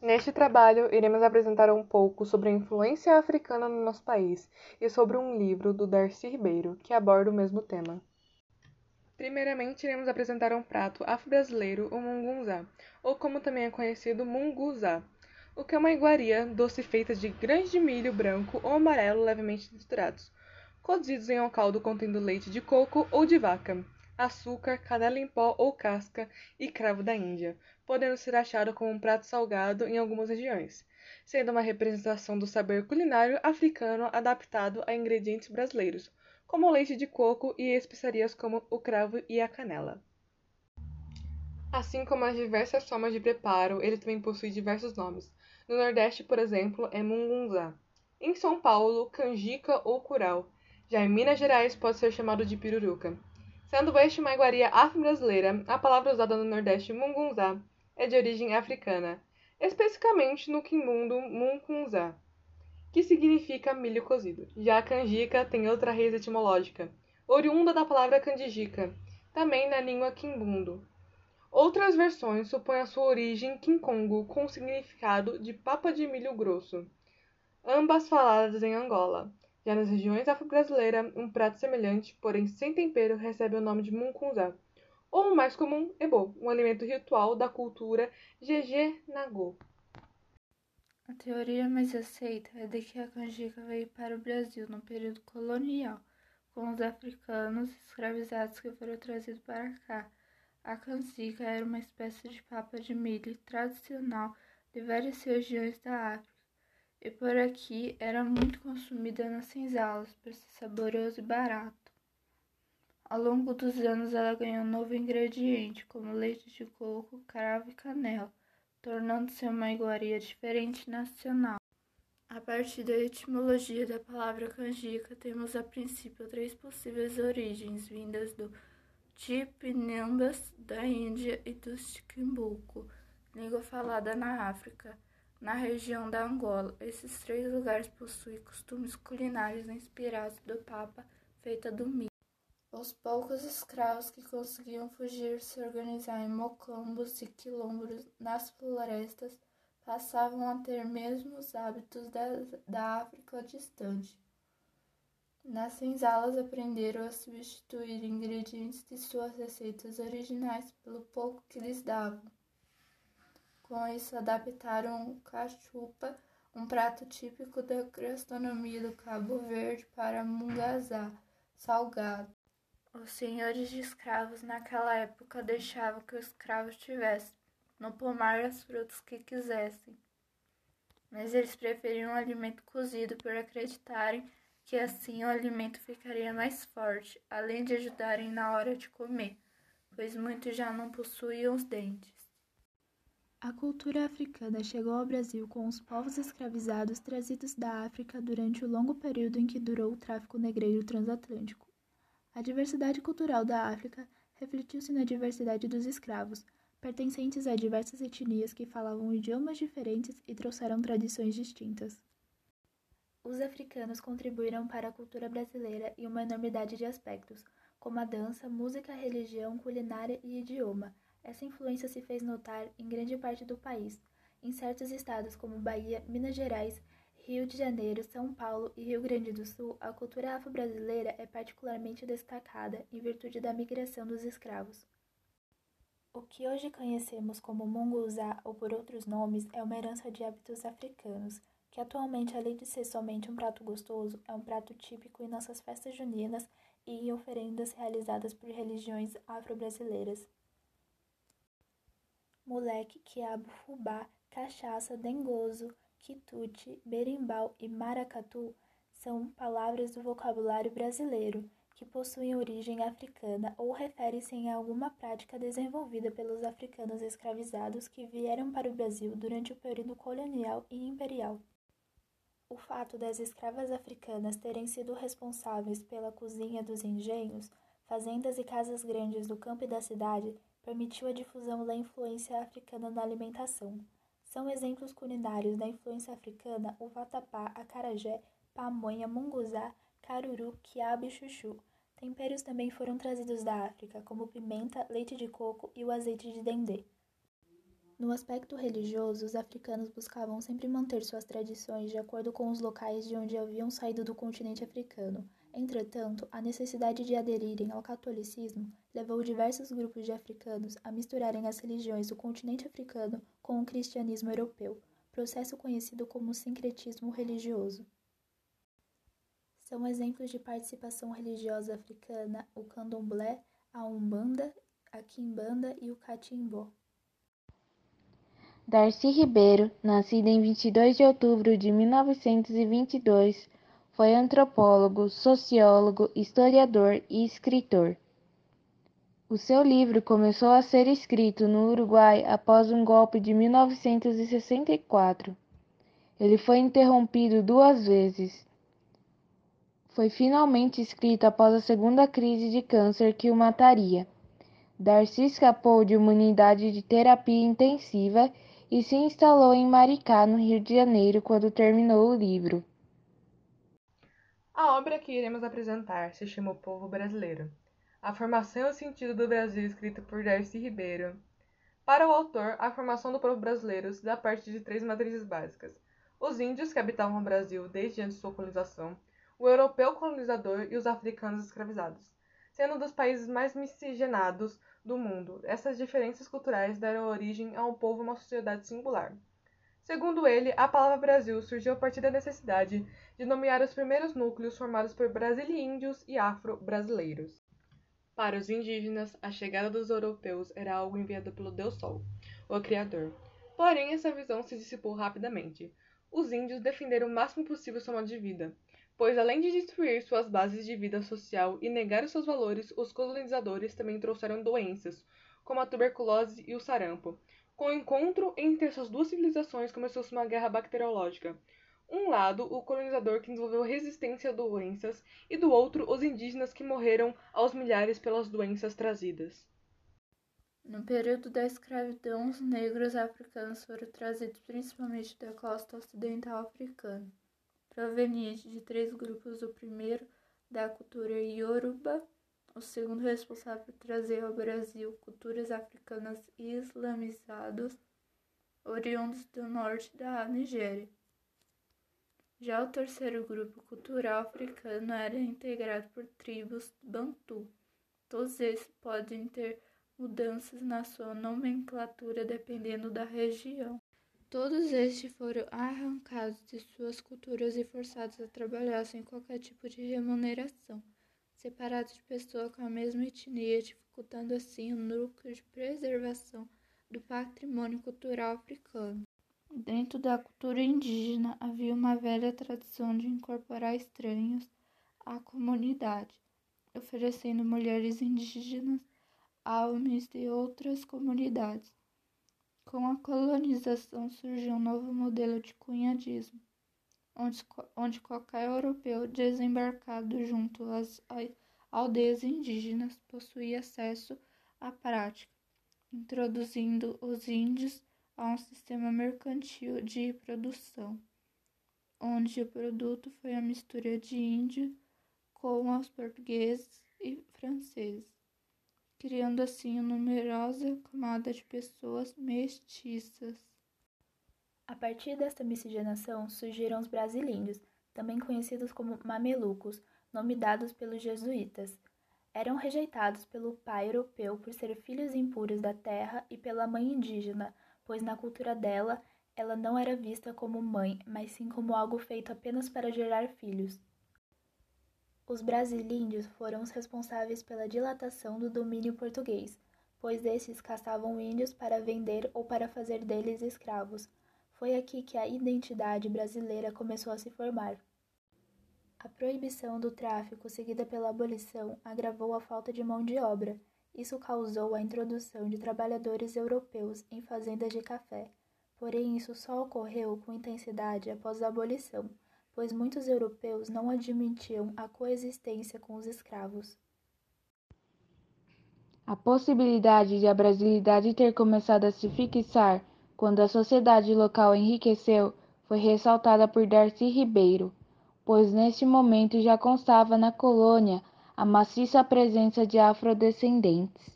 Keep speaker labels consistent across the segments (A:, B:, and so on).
A: Neste trabalho, iremos apresentar um pouco sobre a influência africana no nosso país e sobre um livro do Darcy Ribeiro que aborda o mesmo tema. Primeiramente, iremos apresentar um prato afro-brasileiro, o mungunzá, ou como também é conhecido, munguzá, o que é uma iguaria doce feita de grãos de milho branco ou amarelo levemente triturados, cozidos em um caldo contendo leite de coco ou de vaca, açúcar, canela em pó ou casca e cravo da Índia, podendo ser achado como um prato salgado em algumas regiões, sendo uma representação do saber culinário africano adaptado a ingredientes brasileiros, como o leite de coco e especiarias como o cravo e a canela. Assim como as diversas formas de preparo, ele também possui diversos nomes. No Nordeste, por exemplo, é mungunzá. Em São Paulo, canjica ou curau. Já em Minas Gerais, pode ser chamado de piruruca. Sendo este uma iguaria afro-brasileira, a palavra usada no Nordeste mungunzá é de origem africana, especificamente no quimbundo mungunzá, que significa milho cozido. Já a canjica tem outra raiz etimológica, oriunda da palavra candijica, também na língua quimbundo. Outras versões supõem a sua origem em quincongo, com o significado de papa de milho grosso, ambas faladas em Angola. Já nas regiões afro-brasileiras, um prato semelhante, porém sem tempero, recebe o nome de mungunzá ou o mais comum, ebo, um alimento ritual da cultura Jeje Nagô.
B: A teoria mais aceita é de que a canjica veio para o Brasil no período colonial, com os africanos escravizados que foram trazidos para cá. A canjica era uma espécie de papa de milho tradicional de várias regiões da África, e por aqui era muito consumida nas senzalas por ser saboroso e barato. Ao longo dos anos, ela ganhou um novo ingrediente, como leite de coco, cravo e canela, tornando-se uma iguaria diferente nacional. A partir da etimologia da palavra canjica, temos a princípio três possíveis origens, vindas do Tipinambas, da Índia, e do Chiquimbuco, língua falada na África. Na região da Angola, esses três lugares possuem costumes culinários inspirados do papa feita do milho. Os poucos escravos que conseguiam fugir se organizar em mocombos e quilombos nas florestas passavam a ter mesmo os hábitos da, da África distante. Nas senzalas aprenderam a substituir ingredientes de suas receitas originais pelo pouco que lhes davam. Isso, adaptaram cachupa, um prato típico da gastronomia do Cabo Verde, para mungazá, salgado. Os senhores de escravos naquela época deixavam que os escravos tivessem no pomar as frutas que quisessem. Mas eles preferiam o alimento cozido por acreditarem que assim o alimento ficaria mais forte, além de ajudarem na hora de comer, pois muitos já não possuíam os dentes.
C: A cultura africana chegou ao Brasil com os povos escravizados trazidos da África durante o longo período em que durou o tráfico negreiro transatlântico. A diversidade cultural da África refletiu-se na diversidade dos escravos, pertencentes a diversas etnias que falavam idiomas diferentes e trouxeram tradições distintas. Os africanos contribuíram para a cultura brasileira em uma enormidade de aspectos, como a dança, música, religião, culinária e idioma. Essa influência se fez notar em grande parte do país, em certos estados como Bahia, Minas Gerais, Rio de Janeiro, São Paulo e Rio Grande do Sul, a cultura afro-brasileira é particularmente destacada em virtude da migração dos escravos. O que hoje conhecemos como munguzá ou por outros nomes é uma herança de hábitos africanos, que atualmente, além de ser somente um prato gostoso, é um prato típico em nossas festas juninas e em oferendas realizadas por religiões afro-brasileiras. Moleque, quiabo, fubá, cachaça, dengoso, quitute, berimbau e maracatu são palavras do vocabulário brasileiro que possuem origem africana ou referem-se a alguma prática desenvolvida pelos africanos escravizados que vieram para o Brasil durante o período colonial e imperial. O fato das escravas africanas terem sido responsáveis pela cozinha dos engenhos, fazendas e casas grandes do campo e da cidade permitiu a difusão da influência africana na alimentação. São exemplos culinários da influência africana o vatapá, acarajé, pamonha, munguzá, caruru, quiabo e chuchu. Temperos também foram trazidos da África, como pimenta, leite de coco e o azeite de dendê. No aspecto religioso, os africanos buscavam sempre manter suas tradições de acordo com os locais de onde haviam saído do continente africano. Entretanto, a necessidade de aderirem ao catolicismo levou diversos grupos de africanos a misturarem as religiões do continente africano com o cristianismo europeu, processo conhecido como sincretismo religioso. São exemplos de participação religiosa africana o candomblé, a umbanda, a quimbanda e o catimbó.
D: Darcy Ribeiro, nascida em 22 de outubro de 1922, foi antropólogo, sociólogo, historiador e escritor. O seu livro começou a ser escrito no Uruguai após um golpe de 1964. Ele foi interrompido duas vezes. Foi finalmente escrito após a segunda crise de câncer que o mataria. Darcy escapou de uma unidade de terapia intensiva e se instalou em Maricá, no Rio de Janeiro, quando terminou o livro.
A: A obra que iremos apresentar se chama O Povo Brasileiro. A formação e o sentido do Brasil, escrita por Darcy Ribeiro. Para o autor, a formação do povo brasileiro se dá parte de três matrizes básicas: os índios que habitavam o Brasil desde antes de sua colonização, o europeu colonizador e os africanos escravizados. Sendo dos países mais miscigenados do mundo. Essas diferenças culturais deram origem a um povo e uma sociedade singular. Segundo ele, a palavra Brasil surgiu a partir da necessidade de nomear os primeiros núcleos formados por brasileíndios e afro-brasileiros. Para os indígenas, a chegada dos europeus era algo enviado pelo Deus Sol, o Criador. Porém, essa visão se dissipou rapidamente. Os índios defenderam o máximo possível sua modo de vida, pois além de destruir suas bases de vida social e negar os seus valores, os colonizadores também trouxeram doenças, como a tuberculose e o sarampo. Com o encontro entre essas duas civilizações começou-se uma guerra bacteriológica. Um lado, o colonizador que desenvolveu resistência a doenças, e do outro, os indígenas que morreram aos milhares pelas doenças trazidas.
B: No período da escravidão, os negros africanos foram trazidos principalmente da costa ocidental africana proveniente de três grupos: o primeiro, da cultura Yoruba, o segundo, responsável por trazer ao Brasil culturas africanas islamizadas, oriundos do norte da Nigéria. Já o terceiro grupo cultural africano era integrado por tribos bantu. Todos esses podem ter mudanças na sua nomenclatura dependendo da região. Todos estes foram arrancados de suas culturas e forçados a trabalhar sem qualquer tipo de remuneração, separados de pessoas com a mesma etnia, dificultando assim o núcleo de preservação do patrimônio cultural africano. Dentro da cultura indígena havia uma velha tradição de incorporar estranhos à comunidade, oferecendo mulheres indígenas a homens de outras comunidades. Com a colonização surgiu um novo modelo de cunhadismo, onde, onde qualquer europeu desembarcado junto às aldeias indígenas possuía acesso à prática, introduzindo os índios a um sistema mercantil de produção, onde o produto foi a mistura de índio com os portugueses e franceses criando assim uma numerosa camada de pessoas mestiças.
C: A partir desta miscigenação surgiram os brasilíndios, também conhecidos como mamelucos, nome dados pelos jesuítas. Eram rejeitados pelo pai europeu por ser filhos impuros da terra e pela mãe indígena, pois na cultura dela ela não era vista como mãe, mas sim como algo feito apenas para gerar filhos. Os brasilíndios foram os responsáveis pela dilatação do domínio português, pois esses caçavam índios para vender ou para fazer deles escravos. Foi aqui que a identidade brasileira começou a se formar. A proibição do tráfico, seguida pela abolição, agravou a falta de mão de obra. Isso causou a introdução de trabalhadores europeus em fazendas de café. Porém, isso só ocorreu com intensidade após a abolição pois muitos europeus não admitiam a coexistência com os escravos.
D: A possibilidade de a brasilidade ter começado a se fixar quando a sociedade local enriqueceu foi ressaltada por Darcy Ribeiro, pois neste momento já constava na colônia a maciça presença de afrodescendentes.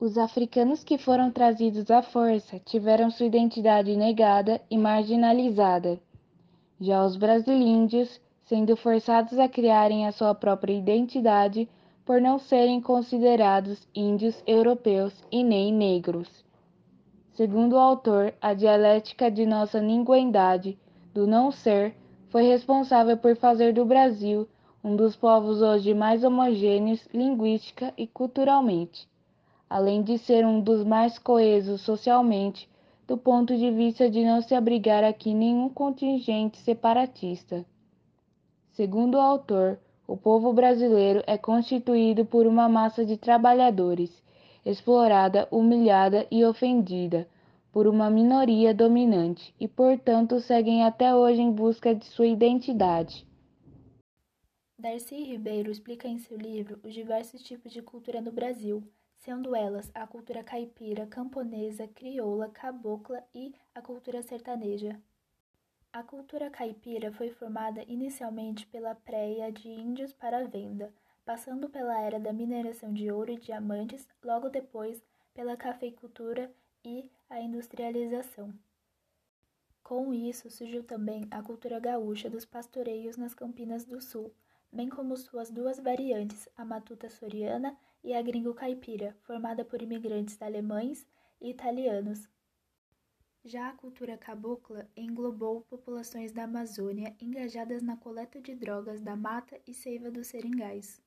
D: Os africanos que foram trazidos à força tiveram sua identidade negada e marginalizada. Já os brasileiros, sendo forçados a criarem a sua própria identidade por não serem considerados índios europeus e nem negros. Segundo o autor, a dialética de nossa linguidade do não ser foi responsável por fazer do Brasil um dos povos hoje mais homogêneos linguística e culturalmente, além de ser um dos mais coesos socialmente, do ponto de vista de não se abrigar aqui nenhum contingente separatista. Segundo o autor, o povo brasileiro é constituído por uma massa de trabalhadores, explorada, humilhada e ofendida por uma minoria dominante e, portanto, seguem até hoje em busca de sua identidade.
C: Darcy Ribeiro explica em seu livro os diversos tipos de cultura no Brasil, sendo elas a cultura caipira, camponesa, crioula, cabocla e a cultura sertaneja. A cultura caipira foi formada inicialmente pela préia de índios para venda, passando pela era da mineração de ouro e diamantes, logo depois pela cafeicultura e a industrialização. Com isso surgiu também a cultura gaúcha dos pastoreios nas Campinas do Sul, bem como suas duas variantes, a matuta soriana e a gringo caipira, formada por imigrantes alemães e italianos, já a cultura cabocla englobou populações da Amazônia engajadas na coleta de drogas da mata e seiva dos seringais.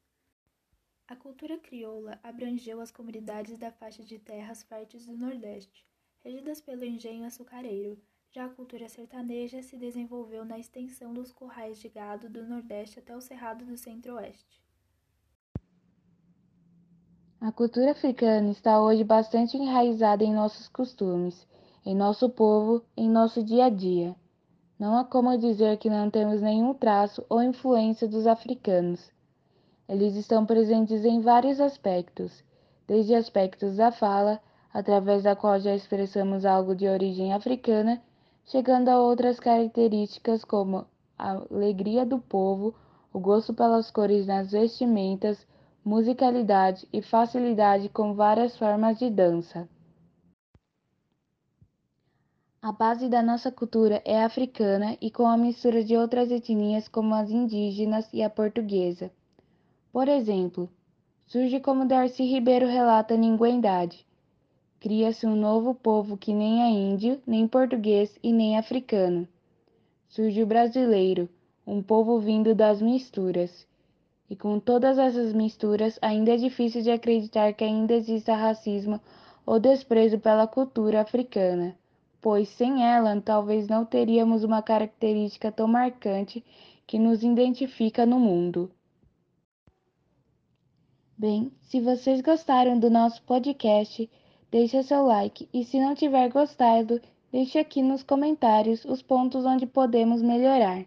C: A cultura crioula abrangeu as comunidades da faixa de terras férteis do Nordeste, regidas pelo engenho açucareiro. Já a cultura sertaneja se desenvolveu na extensão dos currais de gado do Nordeste até o Cerrado do Centro-Oeste.
D: A cultura africana está hoje bastante enraizada em nossos costumes em nosso povo, em nosso dia a dia. Não há como dizer que não temos nenhum traço ou influência dos africanos. Eles estão presentes em vários aspectos, desde aspectos da fala, através da qual já expressamos algo de origem africana, chegando a outras características como a alegria do povo, o gosto pelas cores nas vestimentas, musicalidade e facilidade com várias formas de dança. A base da nossa cultura é africana e com a mistura de outras etnias como as indígenas e a portuguesa. Por exemplo, surge como Darcy Ribeiro relata Ninguém-Idade. Cria-se um novo povo que nem é índio, nem português e nem africano. Surge o brasileiro, um povo vindo das misturas. E com todas essas misturas, ainda é difícil de acreditar que ainda exista racismo ou desprezo pela cultura africana pois sem ela talvez não teríamos uma característica tão marcante que nos identifica no mundo. Bem, se vocês gostaram do nosso podcast, deixe seu like e se não tiver gostado, deixe aqui nos comentários os pontos onde podemos melhorar.